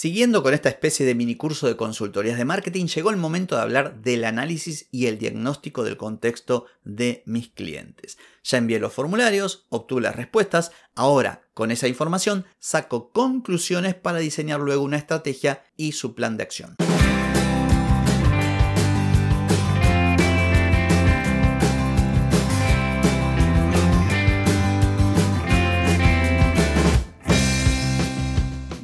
Siguiendo con esta especie de mini curso de consultorías de marketing, llegó el momento de hablar del análisis y el diagnóstico del contexto de mis clientes. Ya envié los formularios, obtuve las respuestas, ahora con esa información saco conclusiones para diseñar luego una estrategia y su plan de acción.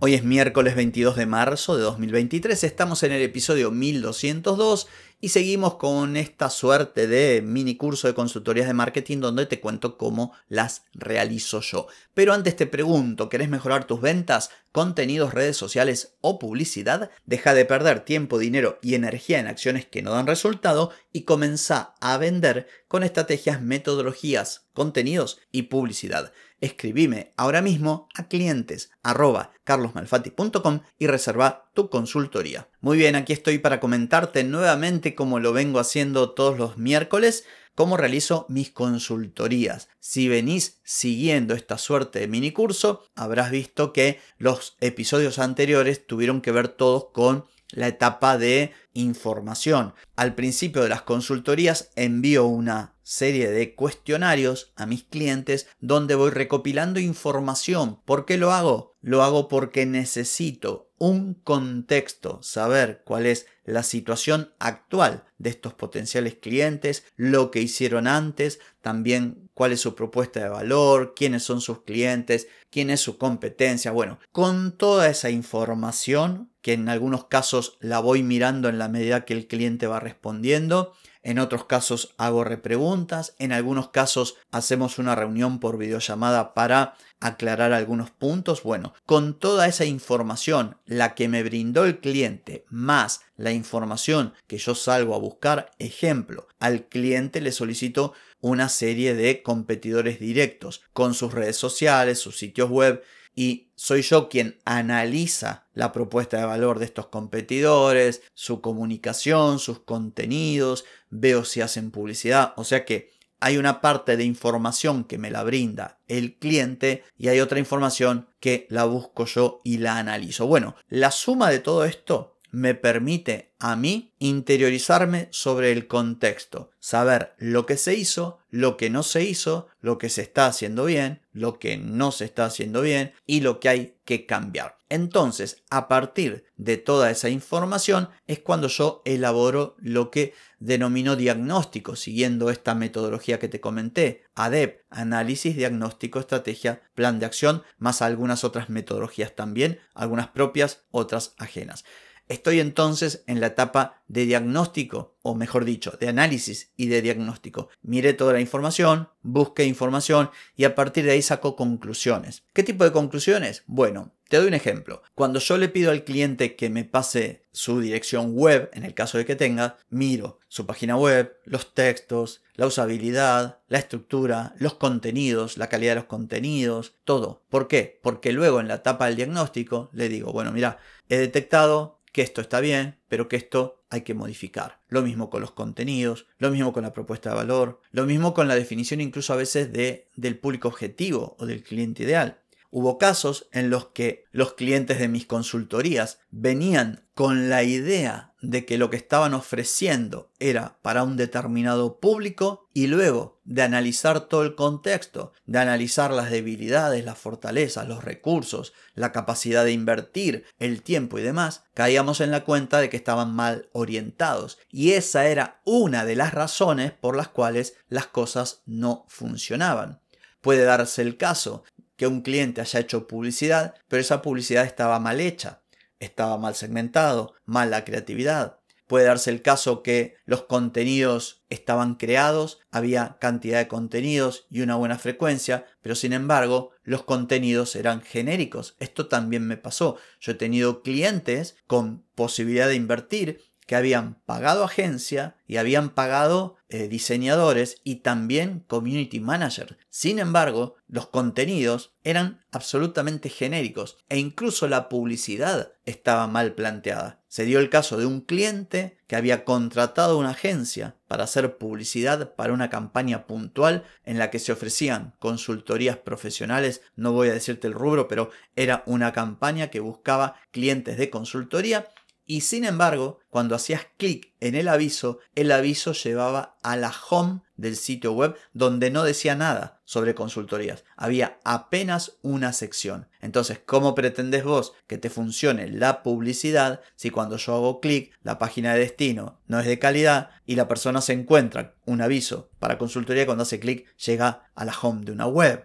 Hoy es miércoles 22 de marzo de 2023, estamos en el episodio 1202 y seguimos con esta suerte de mini curso de consultorías de marketing donde te cuento cómo las realizo yo. Pero antes te pregunto, ¿querés mejorar tus ventas, contenidos, redes sociales o publicidad? Deja de perder tiempo, dinero y energía en acciones que no dan resultado y comenzá a vender con estrategias, metodologías, contenidos y publicidad escribime ahora mismo a clientes arroba carlosmalfatti.com y reserva tu consultoría. Muy bien, aquí estoy para comentarte nuevamente como lo vengo haciendo todos los miércoles cómo realizo mis consultorías. Si venís siguiendo esta suerte de mini curso, habrás visto que los episodios anteriores tuvieron que ver todos con la etapa de información. Al principio de las consultorías envío una serie de cuestionarios a mis clientes donde voy recopilando información. ¿Por qué lo hago? Lo hago porque necesito un contexto, saber cuál es la situación actual de estos potenciales clientes, lo que hicieron antes, también cuál es su propuesta de valor, quiénes son sus clientes, quién es su competencia. Bueno, con toda esa información, que en algunos casos la voy mirando en la medida que el cliente va respondiendo, en otros casos hago repreguntas, en algunos casos hacemos una reunión por videollamada para aclarar algunos puntos. Bueno, con toda esa información, la que me brindó el cliente, más la información que yo salgo a buscar, ejemplo, al cliente le solicito una serie de competidores directos con sus redes sociales, sus sitios web y soy yo quien analiza la propuesta de valor de estos competidores, su comunicación, sus contenidos, veo si hacen publicidad, o sea que hay una parte de información que me la brinda el cliente y hay otra información que la busco yo y la analizo. Bueno, la suma de todo esto me permite a mí interiorizarme sobre el contexto, saber lo que se hizo, lo que no se hizo, lo que se está haciendo bien, lo que no se está haciendo bien y lo que hay que cambiar. Entonces, a partir de toda esa información es cuando yo elaboro lo que denomino diagnóstico, siguiendo esta metodología que te comenté, ADEP, análisis, diagnóstico, estrategia, plan de acción, más algunas otras metodologías también, algunas propias, otras ajenas. Estoy entonces en la etapa de diagnóstico, o mejor dicho, de análisis y de diagnóstico. Miré toda la información, busqué información y a partir de ahí saco conclusiones. ¿Qué tipo de conclusiones? Bueno, te doy un ejemplo. Cuando yo le pido al cliente que me pase su dirección web, en el caso de que tenga, miro su página web, los textos, la usabilidad, la estructura, los contenidos, la calidad de los contenidos, todo. ¿Por qué? Porque luego en la etapa del diagnóstico le digo, bueno, mira, he detectado que esto está bien, pero que esto hay que modificar. Lo mismo con los contenidos, lo mismo con la propuesta de valor, lo mismo con la definición incluso a veces de, del público objetivo o del cliente ideal. Hubo casos en los que los clientes de mis consultorías venían con la idea de que lo que estaban ofreciendo era para un determinado público y luego de analizar todo el contexto, de analizar las debilidades, las fortalezas, los recursos, la capacidad de invertir, el tiempo y demás, caíamos en la cuenta de que estaban mal orientados y esa era una de las razones por las cuales las cosas no funcionaban. Puede darse el caso que un cliente haya hecho publicidad, pero esa publicidad estaba mal hecha, estaba mal segmentado, mala creatividad. Puede darse el caso que los contenidos estaban creados, había cantidad de contenidos y una buena frecuencia, pero sin embargo los contenidos eran genéricos. Esto también me pasó. Yo he tenido clientes con posibilidad de invertir que habían pagado agencia y habían pagado eh, diseñadores y también community manager. Sin embargo, los contenidos eran absolutamente genéricos e incluso la publicidad estaba mal planteada. Se dio el caso de un cliente que había contratado una agencia para hacer publicidad para una campaña puntual en la que se ofrecían consultorías profesionales, no voy a decirte el rubro, pero era una campaña que buscaba clientes de consultoría y sin embargo, cuando hacías clic en el aviso, el aviso llevaba a la home del sitio web donde no decía nada sobre consultorías. Había apenas una sección. Entonces, ¿cómo pretendes vos que te funcione la publicidad si cuando yo hago clic la página de destino no es de calidad y la persona se encuentra un aviso para consultoría cuando hace clic llega a la home de una web?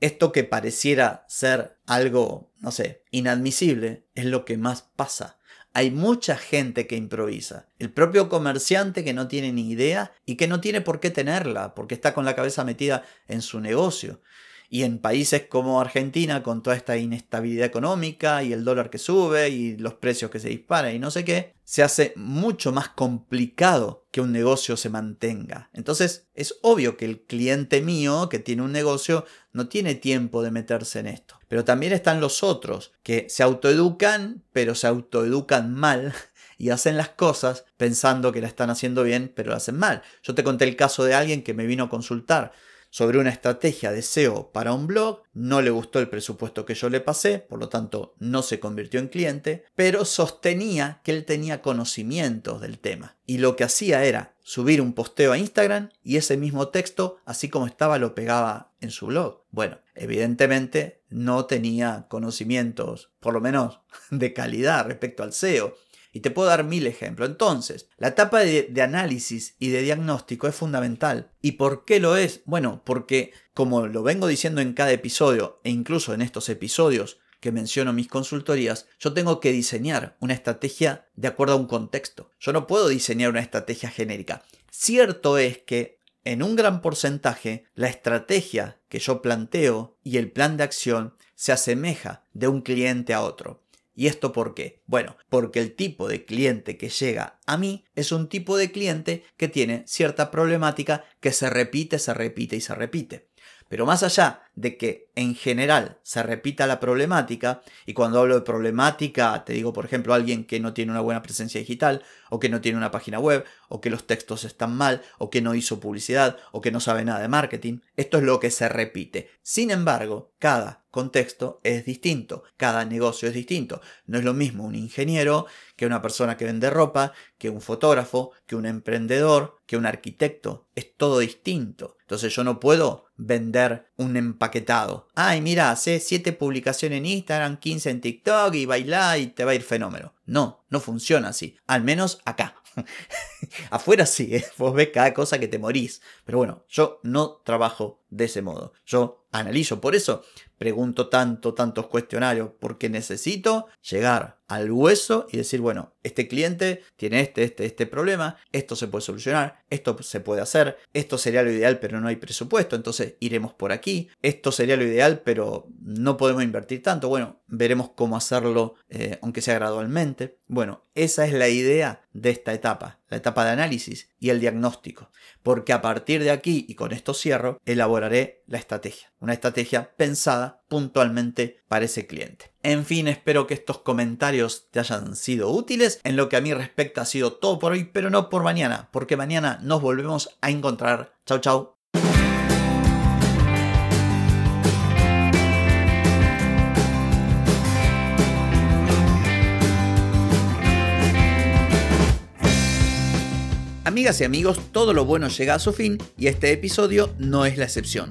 Esto que pareciera ser algo, no sé, inadmisible, es lo que más pasa hay mucha gente que improvisa. El propio comerciante que no tiene ni idea y que no tiene por qué tenerla, porque está con la cabeza metida en su negocio. Y en países como Argentina, con toda esta inestabilidad económica y el dólar que sube y los precios que se disparan y no sé qué, se hace mucho más complicado que un negocio se mantenga. Entonces es obvio que el cliente mío que tiene un negocio no tiene tiempo de meterse en esto. Pero también están los otros que se autoeducan, pero se autoeducan mal y hacen las cosas pensando que la están haciendo bien, pero lo hacen mal. Yo te conté el caso de alguien que me vino a consultar sobre una estrategia de SEO para un blog, no le gustó el presupuesto que yo le pasé, por lo tanto no se convirtió en cliente, pero sostenía que él tenía conocimientos del tema. Y lo que hacía era subir un posteo a Instagram y ese mismo texto, así como estaba, lo pegaba en su blog. Bueno, evidentemente no tenía conocimientos, por lo menos de calidad respecto al SEO. Y te puedo dar mil ejemplos. Entonces, la etapa de, análisis y de diagnóstico es fundamental. ¿Y por qué lo es? Bueno, porque como lo vengo diciendo en cada episodio e incluso en estos episodios que menciono mis consultorías, yo tengo que diseñar una estrategia de acuerdo a un contexto. Yo no puedo diseñar una estrategia genérica. Cierto es que en un gran porcentaje la estrategia que yo planteo y el plan de acción se asemeja de un cliente a otro. ¿Y esto por qué? Bueno, porque el tipo de cliente que llega a mí es un tipo de cliente que tiene cierta problemática que se repite, se repite y se repite. Pero más allá de que en general se repita la problemática, y cuando hablo de problemática te digo por ejemplo alguien que no tiene una buena presencia digital, o que no tiene una página web, o que los textos están mal, o que no hizo publicidad, o que no sabe nada de marketing, esto es lo que se repite. Sin embargo, cada contexto es distinto, cada negocio es distinto. No es lo mismo un ingeniero que una persona que vende ropa, que un fotógrafo, que un emprendedor, que un arquitecto. Es todo distinto. Entonces yo no puedo vender un empaquetado. Ay, mira, hace 7 publicaciones en Instagram, 15 en TikTok y baila y te va a ir fenómeno. No, no funciona así. Al menos acá. Afuera sí, ¿eh? vos ves cada cosa que te morís. Pero bueno, yo no trabajo de ese modo. Yo analizo. Por eso pregunto tanto, tantos cuestionarios, porque necesito llegar al hueso y decir, bueno, este cliente tiene este, este, este problema, esto se puede solucionar, esto se puede hacer, esto sería lo ideal, pero no hay presupuesto, entonces iremos por aquí, esto sería lo ideal, pero no podemos invertir tanto, bueno, veremos cómo hacerlo, eh, aunque sea gradualmente. Bueno, esa es la idea de esta etapa, la etapa de análisis y el diagnóstico, porque a partir de aquí, y con esto cierro, elaboraré la estrategia, una estrategia pensada puntualmente para ese cliente. En fin, espero que estos comentarios te hayan sido útiles. En lo que a mí respecta ha sido todo por hoy, pero no por mañana, porque mañana nos volvemos a encontrar. Chau, chau. Amigas y amigos, todo lo bueno llega a su fin y este episodio no es la excepción.